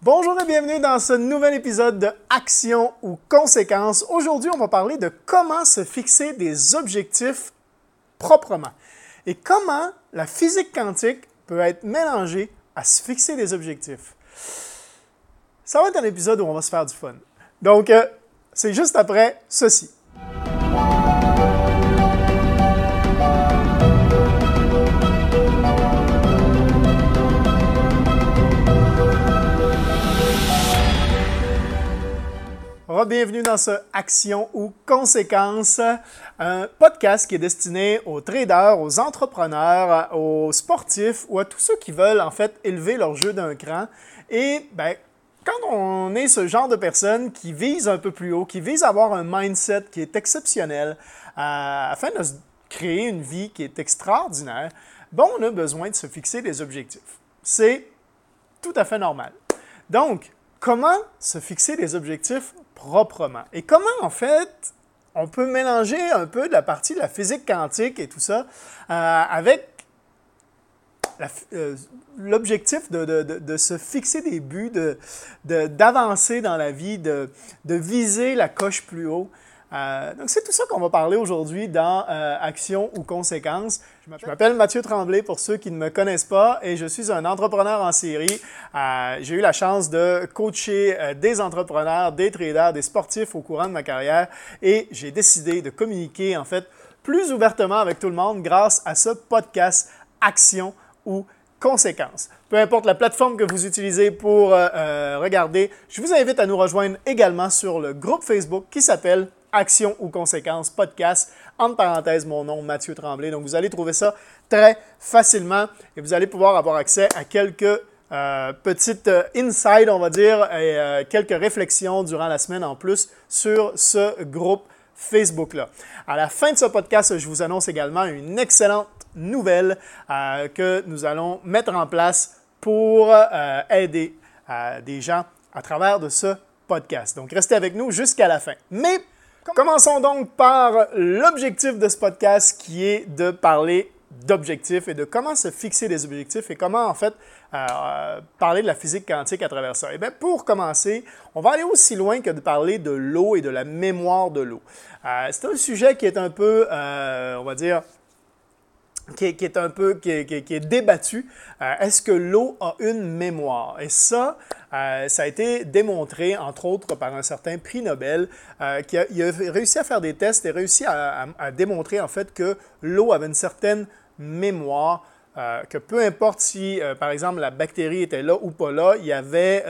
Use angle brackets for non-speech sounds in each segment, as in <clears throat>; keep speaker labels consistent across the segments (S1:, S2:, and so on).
S1: Bonjour et bienvenue dans ce nouvel épisode de Action ou Conséquences. Aujourd'hui, on va parler de comment se fixer des objectifs proprement et comment la physique quantique peut être mélangée à se fixer des objectifs. Ça va être un épisode où on va se faire du fun. Donc, euh, c'est juste après ceci. Bienvenue dans ce Action ou Conséquences, un podcast qui est destiné aux traders, aux entrepreneurs, aux sportifs ou à tous ceux qui veulent en fait élever leur jeu d'un cran. Et ben, quand on est ce genre de personne qui vise un peu plus haut, qui vise à avoir un mindset qui est exceptionnel, euh, afin de créer une vie qui est extraordinaire, bon, on a besoin de se fixer des objectifs. C'est tout à fait normal. Donc, comment se fixer des objectifs Et comment, en fait, on peut mélanger un peu de la partie de la physique quantique et tout ça euh, avec euh, l'objectif de, se fixer des buts, d'avancer dans la vie, de, viser la coche plus haut? Euh, donc, c'est tout ça qu'on va parler aujourd'hui dans euh, Action ou Conséquences. Je m'appelle Mathieu Tremblay pour ceux qui ne me connaissent pas et je suis un entrepreneur en série. Euh, j'ai eu la chance de coacher des entrepreneurs, des traders, des sportifs au courant de ma carrière et j'ai décidé de communiquer en fait plus ouvertement avec tout le monde grâce à ce podcast Action ou Conséquences. Peu importe la plateforme que vous utilisez pour regarder, je vous invite à nous rejoindre également sur le groupe Facebook qui s'appelle Action ou conséquences podcast. Entre parenthèses, mon nom, Mathieu Tremblay. Donc, vous allez trouver ça très facilement et vous allez pouvoir avoir accès à quelques euh, petites euh, on va dire, et euh, quelques réflexions durant la semaine en plus sur ce groupe Facebook-là. À la fin de ce podcast, je vous annonce également une excellente nouvelle que nous allons mettre en place pour aider des gens à travers de ce podcast. Donc, restez avec nous jusqu'à la fin. Mais Commençons donc par l'objectif de ce podcast qui est de parler d'objectifs et de comment se fixer des objectifs et comment en fait euh, parler de la physique quantique à travers ça. Et eh bien pour commencer, on va aller aussi loin que de parler de l'eau et de la mémoire de l'eau. Euh, c'est un sujet qui est un peu, euh, on va dire, qui est, un peu qui est, débattu. Euh, est-ce que l'eau a une mémoire? Et ça, euh, ça a été démontré, entre autres, par un certain prix Nobel, euh, qui a, réussi à faire des tests et réussi à, démontrer en fait que l'eau avait une certaine mémoire. que peu importe si, par exemple, la bactérie était là ou pas là, il y, avait,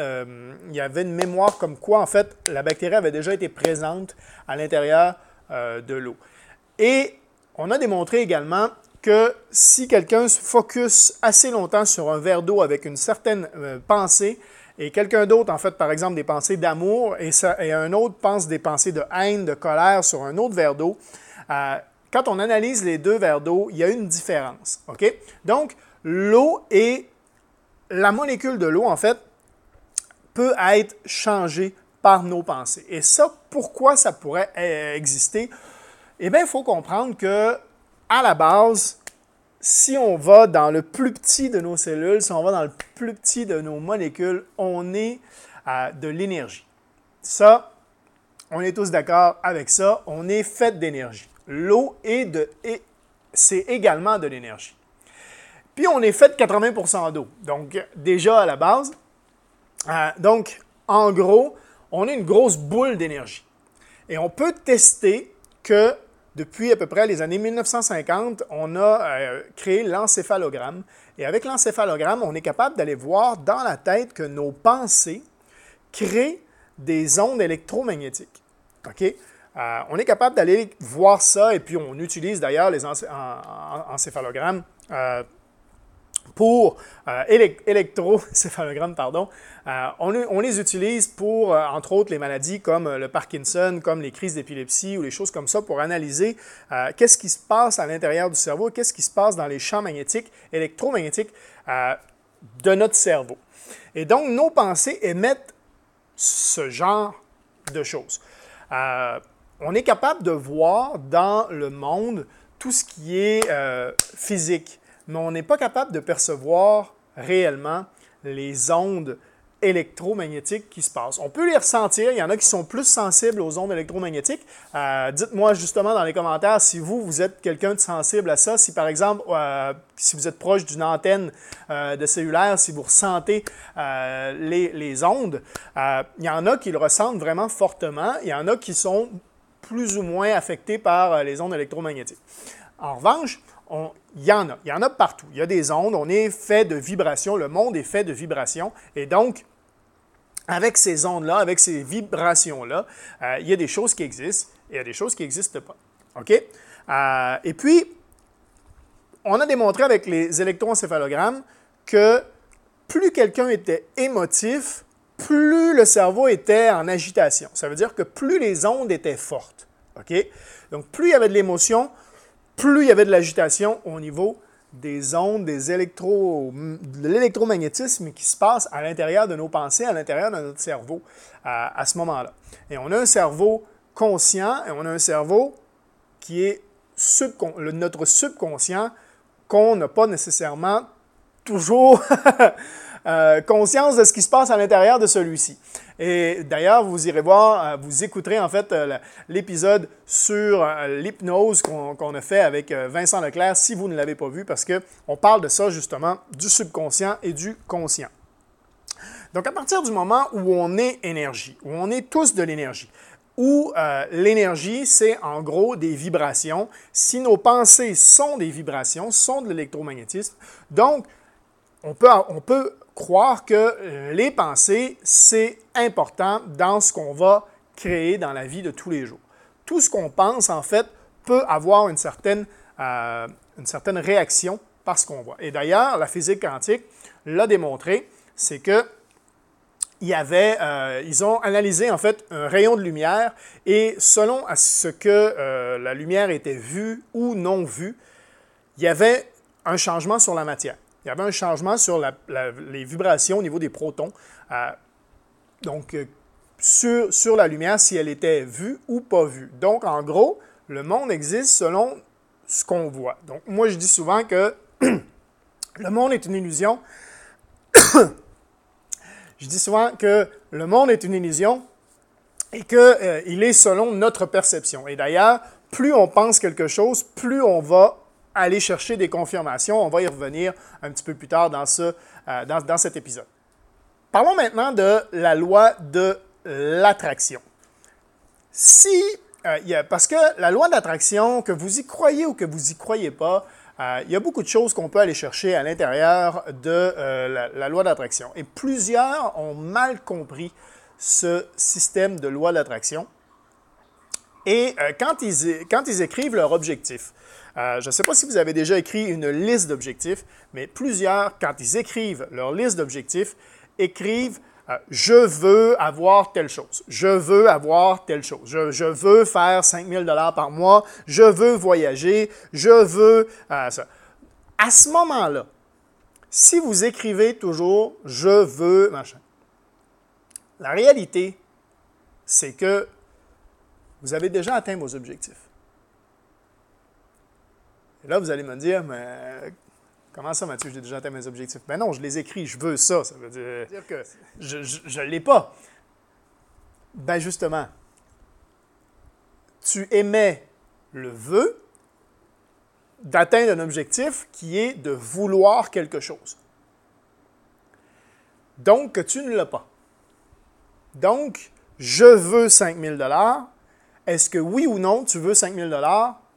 S1: il y avait une mémoire comme quoi, en fait, la bactérie avait déjà été présente à l'intérieur de l'eau. Et on a démontré également que si quelqu'un se focus assez longtemps sur un verre d'eau avec une certaine euh, pensée, et quelqu'un d'autre, en fait, par exemple, des pensées d'amour, et, un autre pense des pensées de haine, de colère sur un autre verre d'eau, euh, quand on analyse les deux verres d'eau, il y a une différence. Donc, l'eau et la molécule de l'eau, en fait, peut être changée par nos pensées. Et ça, pourquoi ça pourrait euh, exister? Eh bien, il faut comprendre que à la base, si on va dans le plus petit de nos cellules, si on va dans le plus petit de nos molécules, on est de l'énergie. Ça, on est tous d'accord avec ça. On est fait d'énergie. L'eau est de, c'est également de l'énergie. Puis on est fait de 80% d'eau. Donc déjà à la base, euh, donc en gros, on est une grosse boule d'énergie. Et on peut tester que depuis à peu près les années 1950, on a euh, créé l'encéphalogramme. Et avec l'encéphalogramme, on est capable d'aller voir dans la tête que nos pensées créent des ondes électromagnétiques. OK? Euh, on est capable d'aller voir ça, et puis on utilise d'ailleurs les encéphalogrammes euh, pour euh, électrocéphalogramme, <laughs> pardon, euh, on, les utilise pour, euh, entre autres, les maladies comme le Parkinson, comme les crises d'épilepsie ou les choses comme ça, pour analyser qu'est-ce qui se passe à l'intérieur du cerveau, qu'est-ce qui se passe dans les champs magnétiques, électromagnétiques de notre cerveau. Et donc, nos pensées émettent ce genre de choses. on est capable de voir dans le monde tout ce qui est physique mais on n'est pas capable de percevoir réellement les ondes électromagnétiques qui se passent. On peut les ressentir. Il y en a qui sont plus sensibles aux ondes électromagnétiques. Euh, dites-moi justement dans les commentaires si vous, vous êtes quelqu'un de sensible à ça. Si par exemple, euh, si vous êtes proche d'une antenne euh, de cellulaire, si vous ressentez les, les, ondes, il y en a qui le ressentent vraiment fortement. Il y en a qui sont plus ou moins affectés par les ondes électromagnétiques. En revanche, il y en a. Il y en a partout. Il y a des ondes. On est fait de vibrations. Le monde est fait de vibrations. Et donc, avec ces ondes-là, avec ces vibrations-là, euh, il y a des choses qui existent et il y a des choses qui n'existent pas. OK? Euh, et puis, on a démontré avec les électroencéphalogrammes que plus quelqu'un était émotif, plus le cerveau était en agitation. Ça veut dire que plus les ondes étaient fortes. OK? Donc, plus il y avait de l'émotion, plus il y avait de l'agitation au niveau des ondes, des électro, de l'électromagnétisme qui se passe à l'intérieur de nos pensées, à l'intérieur de notre cerveau à, ce moment-là. Et on a un cerveau conscient et on a un cerveau qui est notre subconscient qu'on n'a pas nécessairement toujours <laughs> Euh, conscience de ce qui se passe à l'intérieur de celui-ci. Et d'ailleurs, vous irez voir, euh, vous écouterez en fait euh, l'épisode sur l'hypnose qu'on a fait avec Vincent Leclerc si vous ne l'avez pas vu, parce qu'on parle de ça justement, du subconscient et du conscient. Donc à partir du moment où on est énergie, où on est tous de l'énergie, où l'énergie, c'est en gros des vibrations. Si nos pensées sont des vibrations, sont de l'électromagnétisme, donc on peut croire que euh, les pensées, c'est important dans ce qu'on va créer dans la vie de tous les jours. Tout ce qu'on pense, en fait, peut avoir une certaine, euh, une certaine réaction par ce qu'on voit. Et d'ailleurs, la physique quantique l'a démontré, c'est que il y avait, euh, ils ont analysé en fait un rayon de lumière et selon à ce que la lumière était vue ou non vue, il y avait un changement sur la matière il y avait un changement sur les vibrations au niveau des protons. Euh, donc, euh, sur, sur la lumière, si elle était vue ou pas vue. Donc, en gros, le monde existe selon ce qu'on voit. Donc, moi, je dis souvent que <clears throat> le monde est une illusion. <clears throat> je dis souvent que le monde est une illusion et qu'il euh, est selon notre perception. Et d'ailleurs, plus on pense quelque chose, plus on va aller chercher des confirmations. On va y revenir un petit peu plus tard dans, ce, euh, dans, cet épisode. Parlons maintenant de la loi de l'attraction. Si, euh, parce que la loi d'attraction, que vous y croyez ou que vous y croyez pas, euh, il y a beaucoup de choses qu'on peut aller chercher à l'intérieur de la, la, loi d'attraction. Et plusieurs ont mal compris ce système de loi d'attraction. Et quand, ils, quand ils écrivent leur objectif, euh, je ne sais pas si vous avez déjà écrit une liste d'objectifs, mais plusieurs, quand ils écrivent leur liste d'objectifs, écrivent euh, Je veux avoir telle chose. Je veux avoir telle chose. Je, veux faire 5 000 par mois. Je veux voyager. Je veux euh, ça. À ce moment-là, si vous écrivez toujours Je veux machin, la réalité, c'est que vous avez déjà atteint vos objectifs. Là, vous allez me dire, mais comment ça, Mathieu, j'ai déjà atteint mes objectifs? Ben non, je les écris, je veux ça. Ça veut dire que je ne l'ai pas. Ben justement, tu émets le vœu d'atteindre un objectif qui est de vouloir quelque chose. Donc, que tu ne l'as pas. Donc, je veux 5 000 Est-ce que oui ou non, tu veux 5 000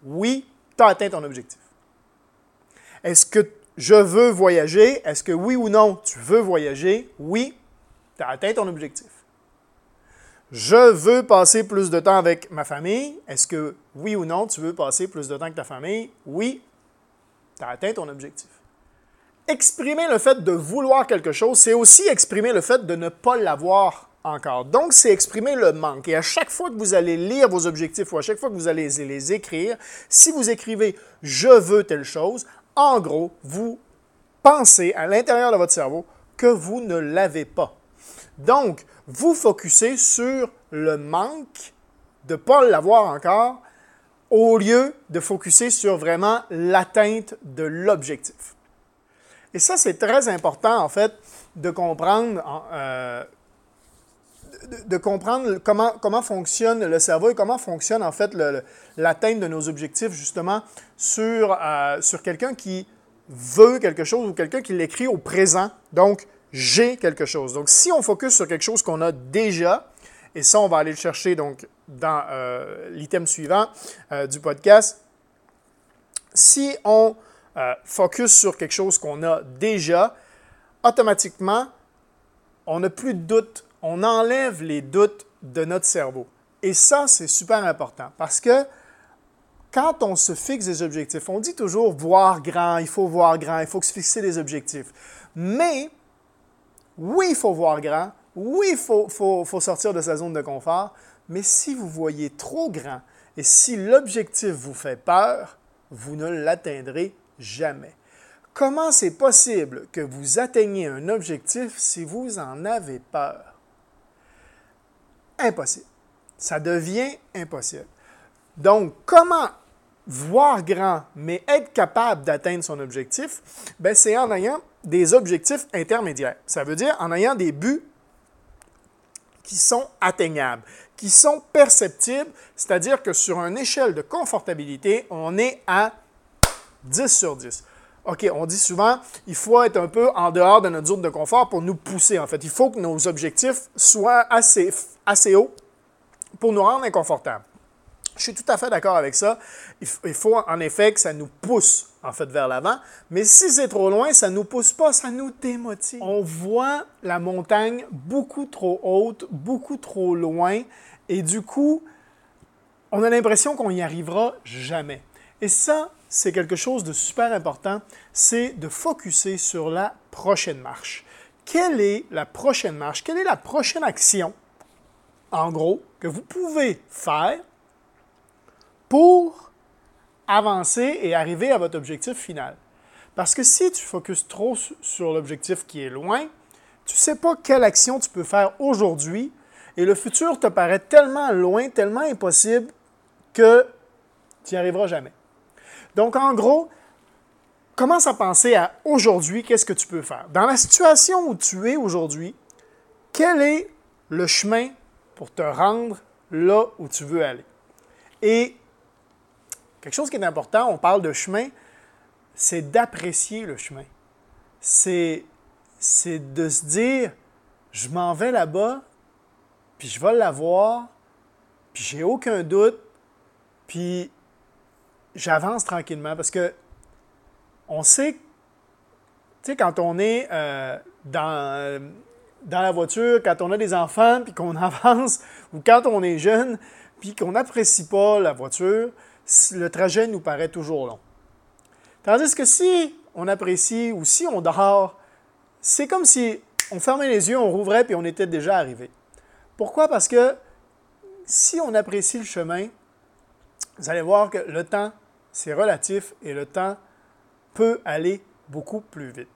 S1: Oui, tu as atteint ton objectif. Est-ce que je veux voyager? Est-ce que oui ou non, tu veux voyager? Oui, tu as atteint ton objectif. Je veux passer plus de temps avec ma famille. Est-ce que oui ou non, tu veux passer plus de temps avec ta famille? Oui, tu as atteint ton objectif. Exprimer le fait de vouloir quelque chose, c'est aussi exprimer le fait de ne pas l'avoir encore. Donc, c'est exprimer le manque. Et à chaque fois que vous allez lire vos objectifs ou à chaque fois que vous allez les écrire, si vous écrivez je veux telle chose, en gros, vous pensez à l'intérieur de votre cerveau que vous ne l'avez pas. Donc, vous focussez sur le manque de ne pas l'avoir encore au lieu de focuser sur vraiment l'atteinte de l'objectif. Et ça, c'est très important, en fait, de comprendre, euh, de, comprendre comment, comment fonctionne le cerveau et comment fonctionne en fait l'atteinte de nos objectifs justement sur, euh, sur quelqu'un qui veut quelque chose ou quelqu'un qui l'écrit au présent. Donc, j'ai quelque chose. Donc, si on focus sur quelque chose qu'on a déjà, et ça, on va aller le chercher donc dans euh, l'item suivant euh, du podcast. Si on focus sur quelque chose qu'on a déjà, automatiquement, on n'a plus de doute. On enlève les doutes de notre cerveau. Et ça, c'est super important parce que quand on se fixe des objectifs, on dit toujours voir grand, il faut voir grand, il faut se fixer des objectifs. Mais, oui, il faut voir grand, oui, il faut, sortir de sa zone de confort, mais si vous voyez trop grand et si l'objectif vous fait peur, vous ne l'atteindrez jamais. Comment c'est possible que vous atteigniez un objectif si vous en avez peur? Impossible. Ça devient impossible. Donc, comment voir grand, mais être capable d'atteindre son objectif? Ben, c'est en ayant des objectifs intermédiaires. Ça veut dire en ayant des buts qui sont atteignables, qui sont perceptibles, c'est-à-dire que sur une échelle de confortabilité, on est à 10 sur 10. OK, on dit souvent, il faut être un peu en dehors de notre zone de confort pour nous pousser, en fait. Il faut que nos objectifs soient assez, assez hauts pour nous rendre inconfortables. Je suis tout à fait d'accord avec ça. Il faut en effet que ça nous pousse en fait vers l'avant, mais si c'est trop loin, ça ne nous pousse pas, ça nous démotive. On voit la montagne beaucoup trop haute, beaucoup trop loin, et du coup, on a l'impression qu'on n'y arrivera jamais. Et ça, c'est quelque chose de super important, c'est de focuser sur la prochaine marche. Quelle est la prochaine marche? Quelle est la prochaine action, en gros, que vous pouvez faire pour avancer et arriver à votre objectif final? Parce que si tu focuses trop sur l'objectif qui est loin, tu ne sais pas quelle action tu peux faire aujourd'hui et le futur te paraît tellement loin, tellement impossible que tu n'y arriveras jamais. Donc, en gros, commence à penser à aujourd'hui, qu'est-ce que tu peux faire? Dans la situation où tu es aujourd'hui, quel est le chemin pour te rendre là où tu veux aller? Et Quelque chose qui est important, on parle de chemin, c'est d'apprécier le chemin. C'est, de se dire, je m'en vais là-bas, puis je vais l'avoir, puis j'ai aucun doute, puis j'avance tranquillement parce que on sait, tu sais, quand on est euh, dans, la voiture, quand on a des enfants, puis qu'on <laughs> avance, ou quand on est jeune, puis qu'on n'apprécie pas la voiture, le trajet nous paraît toujours long. Tandis que si on apprécie ou si on dort, c'est comme si on fermait les yeux, on rouvrait puis on était déjà arrivé. Pourquoi? Parce que si on apprécie le chemin, vous allez voir que le temps, c'est relatif et le temps peut aller beaucoup plus vite.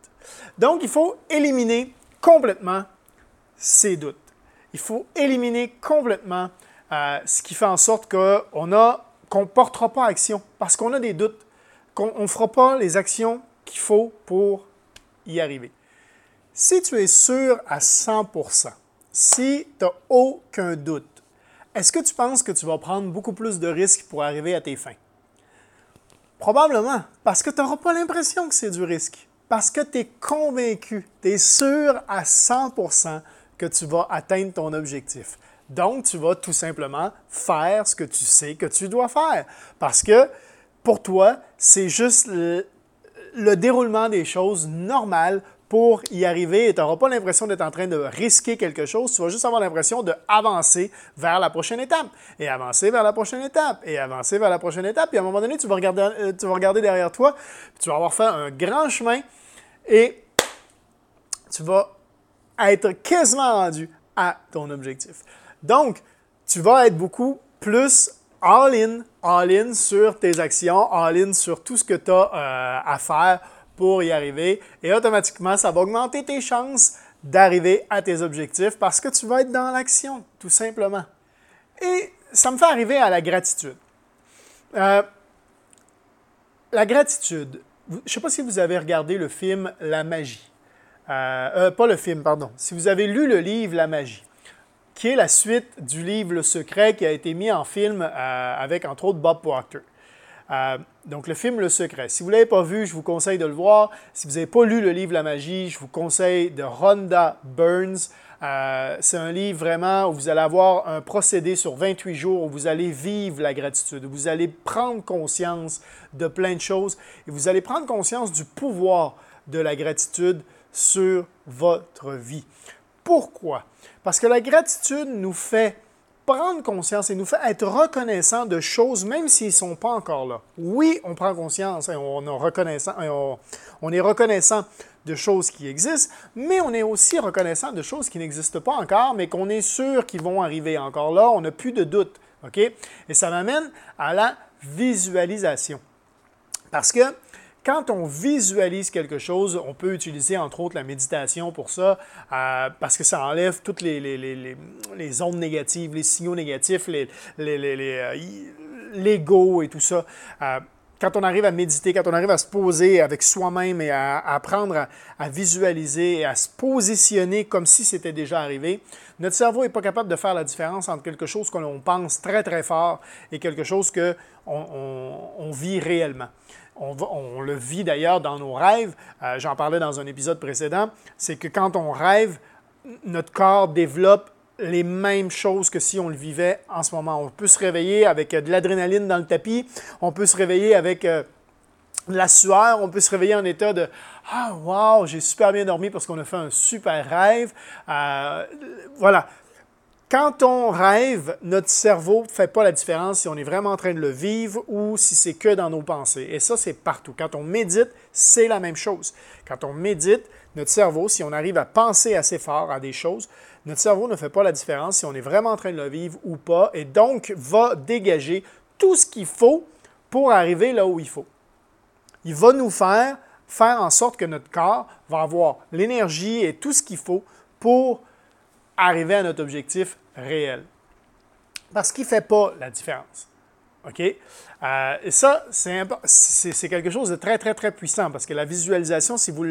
S1: Donc, il faut éliminer complètement ces doutes. Il faut éliminer complètement euh, ce qui fait en sorte qu'on qu'on ne portera pas action parce qu'on a des doutes, qu'on ne fera pas les actions qu'il faut pour y arriver. Si tu es sûr à 100%, si tu n'as aucun doute, est-ce que tu penses que tu vas prendre beaucoup plus de risques pour arriver à tes fins? Probablement, parce que tu n'auras pas l'impression que c'est du risque, parce que tu es convaincu, tu es sûr à 100% que tu vas atteindre ton objectif. Donc, tu vas tout simplement faire ce que tu sais que tu dois faire. Parce que pour toi, c'est juste le, déroulement des choses normales pour y arriver et tu n'auras pas l'impression d'être en train de risquer quelque chose, tu vas juste avoir l'impression d'avancer vers la prochaine étape et avancer vers la prochaine étape et avancer vers la prochaine étape. Et à un moment donné, tu vas regarder, euh, derrière toi, tu vas avoir fait un grand chemin et tu vas être quasiment rendu à ton objectif. Donc, tu vas être beaucoup plus all-in, all-in sur tes actions, all-in sur tout ce que tu as euh, à faire pour y arriver. Et automatiquement, ça va augmenter tes chances d'arriver à tes objectifs parce que tu vas être dans l'action, tout simplement. Et ça me fait arriver à la gratitude. Euh, la gratitude, je ne sais pas si vous avez regardé le film La magie. euh, pas le film, pardon, si vous avez lu le livre La magie, qui est la suite du livre Le Secret qui a été mis en film avec entre autres Bob Proctor. Donc le film Le Secret. Si vous ne l'avez pas vu, je vous conseille de le voir. Si vous n'avez pas lu le livre La magie, je vous conseille de Rhonda Burns. Euh, c'est un livre vraiment où vous allez avoir un procédé sur 28 jours où vous allez vivre la gratitude, où vous allez prendre conscience de plein de choses et vous allez prendre conscience du pouvoir de la gratitude sur votre vie. Pourquoi? Parce que la gratitude nous fait prendre conscience et nous fait être reconnaissant de choses, même s'ils ne sont pas encore là. Oui, on prend conscience et on, est reconnaissant, on est reconnaissant de choses qui existent, mais on est aussi reconnaissant de choses qui n'existent pas encore, mais qu'on est sûr qu'ils vont arriver encore là. On n'a plus de doute. OK? Et ça m'amène à la visualisation. Parce que quand on visualise quelque chose, on peut utiliser entre autres la méditation pour ça, euh, parce que ça enlève toutes les, ondes négatives, les signaux négatifs, euh, l'ego et tout ça. Euh, quand on arrive à méditer, quand on arrive à se poser avec soi-même et à, apprendre à, visualiser et à se positionner comme si c'était déjà arrivé, notre cerveau n'est pas capable de faire la différence entre quelque chose que l'on pense très très fort et quelque chose qu'on on, vit réellement. On, le vit d'ailleurs dans nos rêves. Euh, j'en parlais dans un épisode précédent. C'est que quand on rêve, notre corps développe les mêmes choses que si on le vivait en ce moment. On peut se réveiller avec euh, de l'adrénaline dans le tapis, on peut se réveiller avec euh, de la sueur, on peut se réveiller en état de Ah, wow, j'ai super bien dormi parce qu'on a fait un super rêve. Voilà. Quand on rêve, notre cerveau ne fait pas la différence si on est vraiment en train de le vivre ou si c'est que dans nos pensées. Et ça, c'est partout. Quand on médite, c'est la même chose. Quand on médite, notre cerveau, si on arrive à penser assez fort à des choses, notre cerveau ne fait pas la différence si on est vraiment en train de le vivre ou pas, et donc va dégager tout ce qu'il faut pour arriver là où il faut. Il va nous faire faire en sorte que notre corps va avoir l'énergie et tout ce qu'il faut pour arriver à notre objectif réel. Parce qu'il ne fait pas la différence. OK? Euh, et ça, c'est quelque chose de très, très, très puissant parce que la visualisation, si vous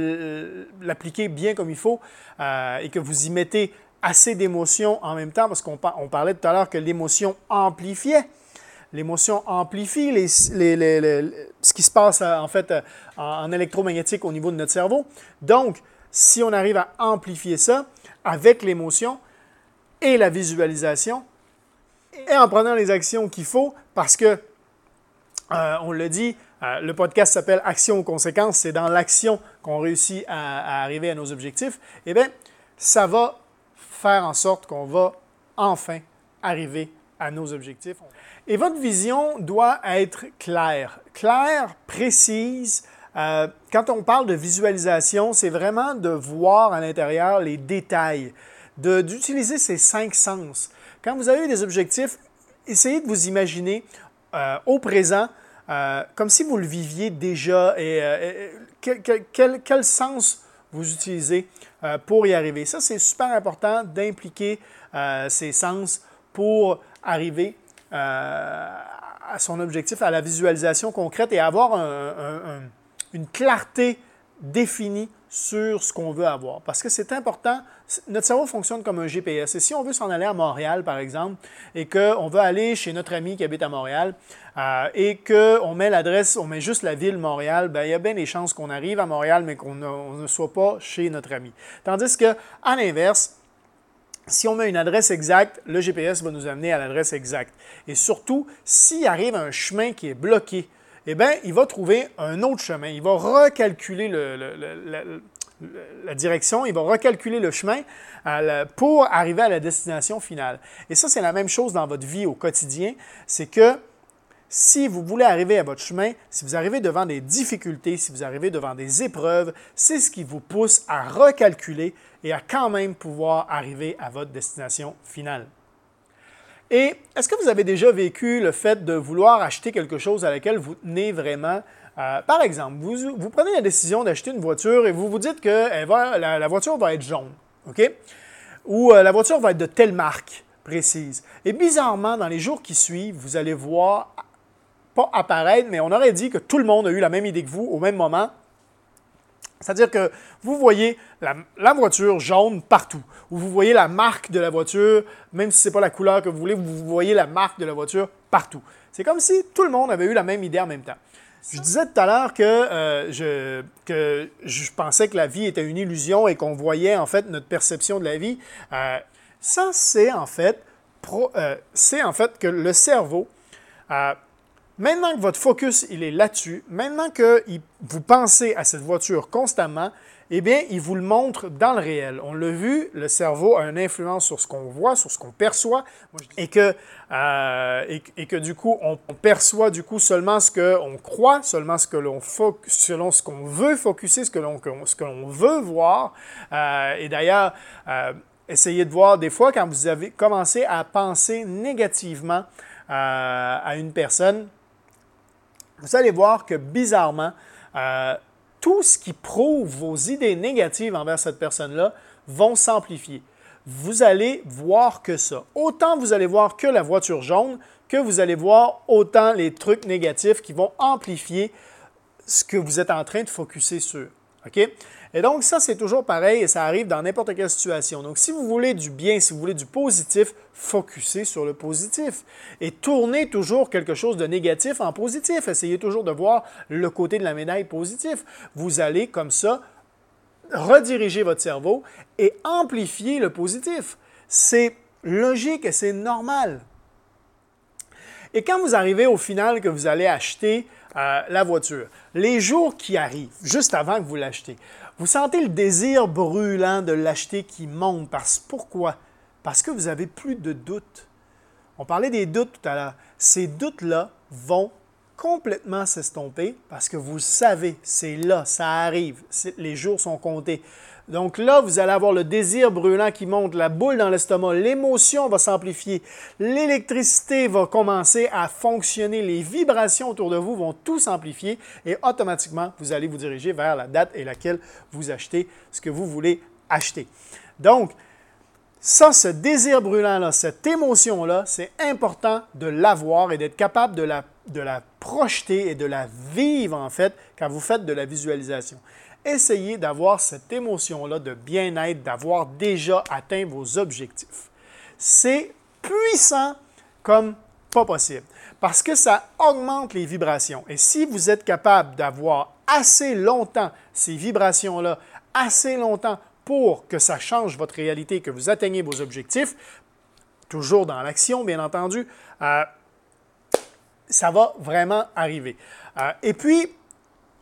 S1: l'appliquez bien comme il faut euh, et que vous y mettez assez d'émotions en même temps, parce qu'on parlait tout à l'heure que l'émotion amplifiait. L'émotion amplifie ce qui se passe euh, en fait en électromagnétique au niveau de notre cerveau. Donc, si on arrive à amplifier ça avec l'émotion et la visualisation, et en prenant les actions qu'il faut, parce que, euh, on le dit, euh, le podcast s'appelle Action aux conséquences, c'est dans l'action qu'on réussit à, arriver à nos objectifs, eh bien, ça va faire en sorte qu'on va enfin arriver à nos objectifs. Et votre vision doit être claire, claire, précise. Euh, quand on parle de visualisation, c'est vraiment de voir à l'intérieur les détails, d'utiliser ces cinq sens. Quand vous avez des objectifs, essayez de vous imaginer euh, au présent euh, comme si vous le viviez déjà et, quel, sens vous utilisez pour y arriver. Ça, c'est super important d'impliquer ces sens pour arriver à son objectif, à la visualisation concrète et avoir une clarté définie sur ce qu'on veut avoir. Parce que c'est important, notre cerveau fonctionne comme un GPS. Et si on veut s'en aller à Montréal, par exemple, et qu'on veut aller chez notre ami qui habite à Montréal, euh, et qu'on met l'adresse, on met juste la ville Montréal, ben, il y a bien des chances qu'on arrive à Montréal, mais qu'on ne, soit pas chez notre ami. Tandis que, à l'inverse, si on met une adresse exacte, le GPS va nous amener à l'adresse exacte. Et surtout, s'il arrive un chemin qui est bloqué, eh bien, il va trouver un autre chemin. Il va recalculer la direction, il va recalculer le chemin euh, pour arriver à la destination finale. Et ça, c'est la même chose dans votre vie au quotidien. C'est que si vous voulez arriver à votre chemin, si vous arrivez devant des difficultés, si vous arrivez devant des épreuves, c'est ce qui vous pousse à recalculer et à quand même pouvoir arriver à votre destination finale. Et est-ce que vous avez déjà vécu le fait de vouloir acheter quelque chose à laquelle vous tenez vraiment? Euh, par exemple, vous, prenez la décision d'acheter une voiture et vous vous dites que la, voiture va être jaune, OK? Ou euh, la voiture va être de telle marque précise. Et bizarrement, dans les jours qui suivent, vous allez voir, pas apparaître, mais on aurait dit que tout le monde a eu la même idée que vous au même moment. C'est-à-dire que vous voyez la, voiture jaune partout, ou vous voyez la marque de la voiture, même si ce n'est pas la couleur que vous voulez, vous voyez la marque de la voiture partout. C'est comme si tout le monde avait eu la même idée en même temps. Je disais tout à l'heure que, euh, je, que je pensais que la vie était une illusion et qu'on voyait en fait notre perception de la vie. Euh, ça, c'est en fait, euh, en fait que le cerveau Maintenant que votre focus il est là-dessus, maintenant que vous pensez à cette voiture constamment, eh bien, il vous le montre dans le réel. On l'a vu, le cerveau a une influence sur ce qu'on voit, sur ce qu'on perçoit, et que, euh, et, que du coup, on, perçoit du coup seulement ce qu'on croit, seulement ce que l'on selon ce qu'on veut focuser, ce que l'on que veut voir. Euh, et d'ailleurs, euh, essayez de voir des fois quand vous avez commencé à penser négativement à une personne, vous allez voir que bizarrement, euh, tout ce qui prouve vos idées négatives envers cette personne-là vont s'amplifier. Vous allez voir que ça. Autant vous allez voir que la voiture jaune, que vous allez voir autant les trucs négatifs qui vont amplifier ce que vous êtes en train de focuser sur. OK? Et donc, ça, c'est toujours pareil et ça arrive dans n'importe quelle situation. Donc, si vous voulez du bien, si vous voulez du positif, focussez sur le positif et tournez toujours quelque chose de négatif en positif. Essayez toujours de voir le côté de la médaille positif. Vous allez comme ça rediriger votre cerveau et amplifier le positif. C'est logique et c'est normal. Et quand vous arrivez au final que vous allez acheter la voiture, les jours qui arrivent, juste avant que vous l'achetez, vous sentez le désir brûlant de l'acheter qui monte. Parce, pourquoi? Parce que vous n'avez plus de doutes. On parlait des doutes tout à l'heure. Ces doutes-là vont complètement s'estomper parce que vous savez, c'est là, ça arrive, les jours sont comptés. Donc là, vous allez avoir le désir brûlant qui monte, la boule dans l'estomac, l'émotion va s'amplifier, l'électricité va commencer à fonctionner, les vibrations autour de vous vont tout s'amplifier et automatiquement, vous allez vous diriger vers la date et laquelle vous achetez ce que vous voulez acheter. Donc, ça, ce désir brûlant-là, cette émotion-là, c'est important de l'avoir et d'être capable de la, de la projeter et de la vivre, en fait, quand vous faites de la visualisation essayez d'avoir cette émotion-là de bien-être, d'avoir déjà atteint vos objectifs. C'est puissant comme pas possible parce que ça augmente les vibrations. Et si vous êtes capable d'avoir assez longtemps ces vibrations-là, assez longtemps pour que ça change votre réalité, que vous atteignez vos objectifs, toujours dans l'action, bien entendu, euh, ça va vraiment arriver. Euh, et puis,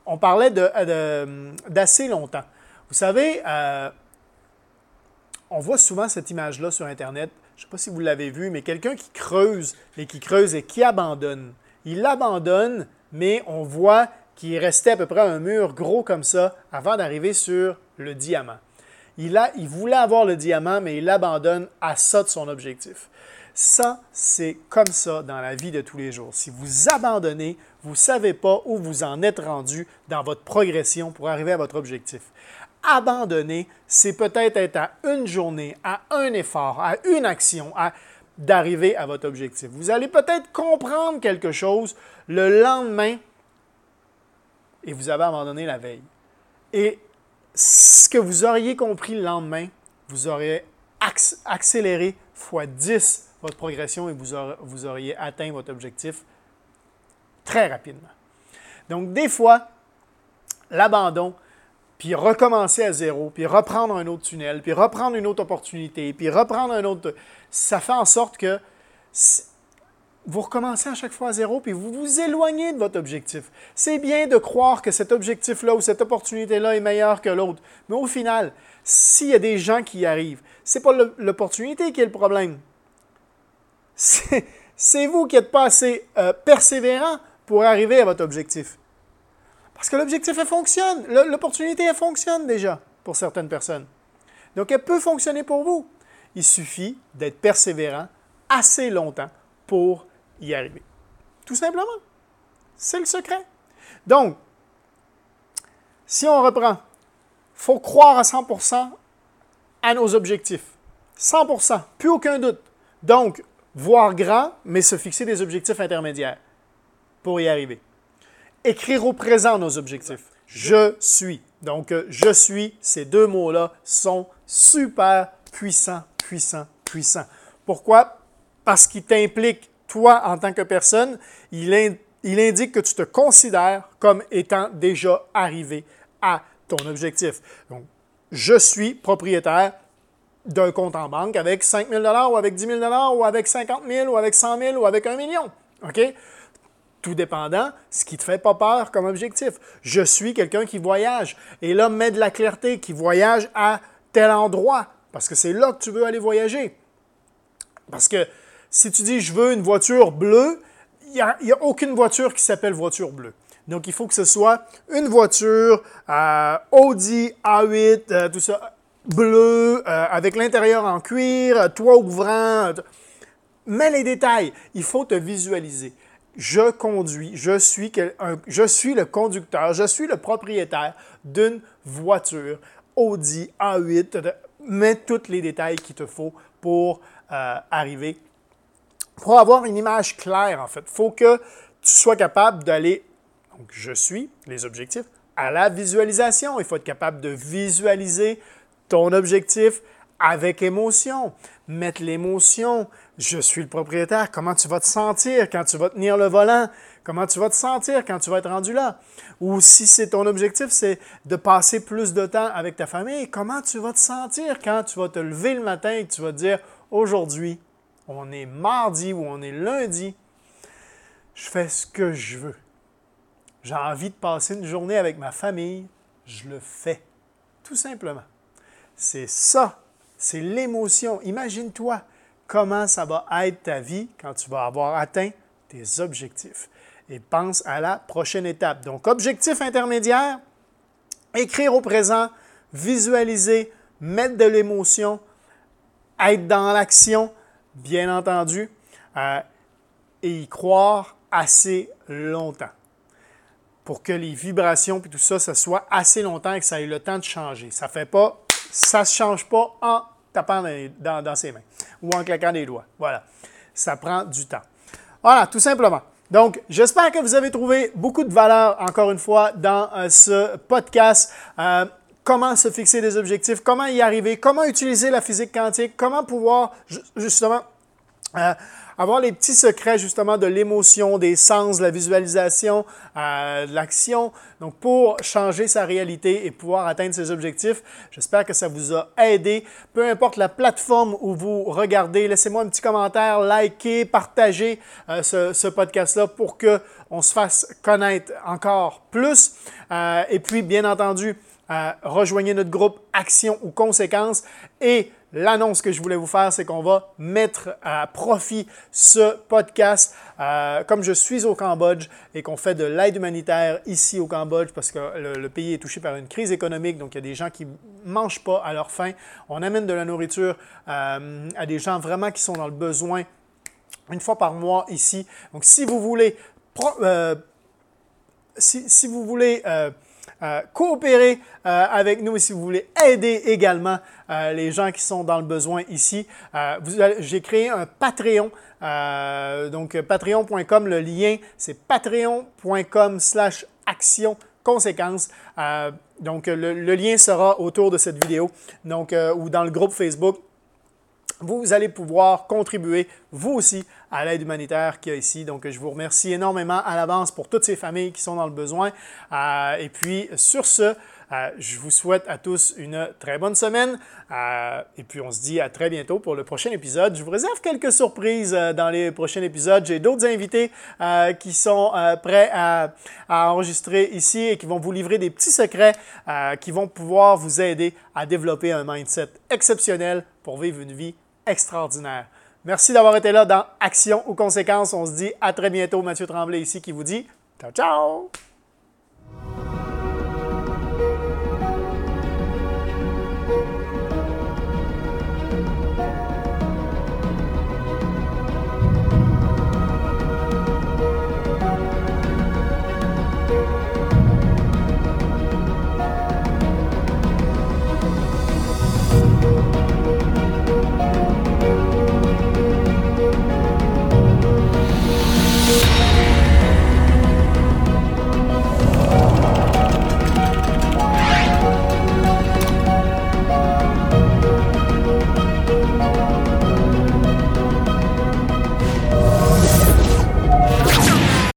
S1: on parlait d'assez longtemps. Vous savez, euh, on voit souvent cette image-là sur Internet. Je ne sais pas si vous l'avez vu, mais quelqu'un qui creuse et qui creuse et qui abandonne. Il abandonne, mais on voit qu'il restait à peu près un mur gros comme ça avant d'arriver sur le diamant. Il, il voulait avoir le diamant, mais il abandonne à ça de son objectif. Ça, c'est comme ça dans la vie de tous les jours. Si vous abandonnez, vous ne savez pas où vous en êtes rendu dans votre progression pour arriver à votre objectif. Abandonner, c'est peut-être être à une journée, à un effort, à une action, à d'arriver à votre objectif. Vous allez peut-être comprendre quelque chose le lendemain et vous avez abandonné la veille. Et ce que vous auriez compris le lendemain, vous auriez accéléré x 10 votre progression et vous, auriez atteint votre objectif très rapidement. Donc, des fois, l'abandon, puis recommencer à zéro, puis reprendre un autre tunnel, puis reprendre une autre opportunité, puis reprendre un autre... Ça fait en sorte que vous recommencez à chaque fois à zéro, puis vous vous éloignez de votre objectif. C'est bien de croire que cet objectif-là ou cette opportunité-là est meilleure que l'autre, mais au final, s'il y a des gens qui y arrivent, ce n'est pas l'opportunité qui est le problème, c'est vous qui n'êtes pas assez euh, persévérant pour arriver à votre objectif. Parce que l'objectif, elle fonctionne. L'opportunité, elle fonctionne déjà pour certaines personnes. Donc, elle peut fonctionner pour vous. Il suffit d'être persévérant assez longtemps pour y arriver. Tout simplement. C'est le secret. Donc, si on reprend, il faut croire à 100% à nos objectifs. 100%, plus aucun doute. Donc, voir grand, mais se fixer des objectifs intermédiaires pour y arriver. Écrire au présent nos objectifs. Je suis. Donc, euh, je suis, ces deux mots-là sont super puissants, puissants, puissants. Pourquoi? Parce qu'ils t'impliquent, toi, en tant que personne, il, il indique que tu te considères comme étant déjà arrivé à ton objectif. Donc, je suis propriétaire d'un compte en banque avec 5 000 ou avec 10 000 ou avec 50 000 ou avec 100 000 ou avec 1 million. OK? Tout dépendant, ce qui ne te fait pas peur comme objectif. Je suis quelqu'un qui voyage. Et là, mets de la clarté, qui voyage à tel endroit, parce que c'est là que tu veux aller voyager. Parce que si tu dis je veux une voiture bleue, il n'y a, aucune voiture qui s'appelle voiture bleue. Donc, il faut que ce soit une voiture euh, Audi A8, euh, tout ça, bleu, euh, avec l'intérieur en cuir, toit ouvrant. Mets les détails. Il faut te visualiser. Je conduis, je suis, je suis le conducteur, je suis le propriétaire d'une voiture Audi A8. Mets tous les détails qu'il te faut pour arriver, pour avoir une image claire en fait. Il faut que tu sois capable d'aller donc je suis, les objectifs, à la visualisation. Il faut être capable de visualiser ton objectif avec émotion. Mettre l'émotion. Je suis le propriétaire. Comment tu vas te sentir quand tu vas tenir le volant? Comment tu vas te sentir quand tu vas être rendu là? Ou si c'est ton objectif, c'est de passer plus de temps avec ta famille, comment tu vas te sentir quand tu vas te lever le matin et que tu vas te dire aujourd'hui, on est mardi ou on est lundi, je fais ce que je veux j'ai envie de passer une journée avec ma famille, je le fais. Tout simplement. C'est ça, c'est l'émotion. Imagine-toi comment ça va être ta vie quand tu vas avoir atteint tes objectifs. Et pense à la prochaine étape. Donc, objectif intermédiaire, écrire au présent, visualiser, mettre de l'émotion, être dans l'action, bien entendu, euh, et y croire assez longtemps pour que les vibrations et tout ça, ça soit assez longtemps et que ça ait le temps de changer. Ça fait pas, ça se change pas en tapant dans, ses mains ou en claquant des doigts. Voilà. Ça prend du temps. Voilà, tout simplement. Donc, j'espère que vous avez trouvé beaucoup de valeur, encore une fois, dans euh, ce podcast. Euh, comment se fixer des objectifs, comment y arriver, comment utiliser la physique quantique, comment pouvoir justement euh, avoir les petits secrets justement de l'émotion, des sens, de la visualisation, euh, de l'action, donc pour changer sa réalité et pouvoir atteindre ses objectifs. J'espère que ça vous a aidé. Peu importe la plateforme où vous regardez, laissez-moi un petit commentaire, likez, partagez euh, ce, podcast-là pour que on se fasse connaître encore plus. Euh, et puis, bien entendu, rejoignez notre groupe Action ou Conséquences et L'annonce que je voulais vous faire, c'est qu'on va mettre à profit ce podcast. Euh, comme je suis au Cambodge et qu'on fait de l'aide humanitaire ici au Cambodge parce que le, pays est touché par une crise économique, donc il y a des gens qui mangent pas à leur faim. On amène de la nourriture euh, à des gens vraiment qui sont dans le besoin une fois par mois ici. Donc si vous voulez, euh, si, vous voulez euh, coopérer euh, avec nous si vous voulez aider également euh, les gens qui sont dans le besoin ici, j'ai créé un Patreon. donc patreon.com, le lien c'est patreon.com slash action conséquences. donc le, le, lien sera autour de cette vidéo donc, ou dans le groupe Facebook vous allez pouvoir contribuer, vous aussi, à l'aide humanitaire qu'il y a ici. Donc, je vous remercie énormément à l'avance pour toutes ces familles qui sont dans le besoin. Euh, et puis, sur ce, euh, je vous souhaite à tous une très bonne semaine. Euh, et puis, on se dit à très bientôt pour le prochain épisode. Je vous réserve quelques surprises dans les prochains épisodes. J'ai d'autres invités qui sont prêts à, à, enregistrer ici et qui vont vous livrer des petits secrets qui vont pouvoir vous aider à développer un mindset exceptionnel pour vivre une vie extraordinaire. Merci d'avoir été là dans Action ou Conséquences. On se dit à très bientôt. Mathieu Tremblay ici qui vous dit ciao ciao!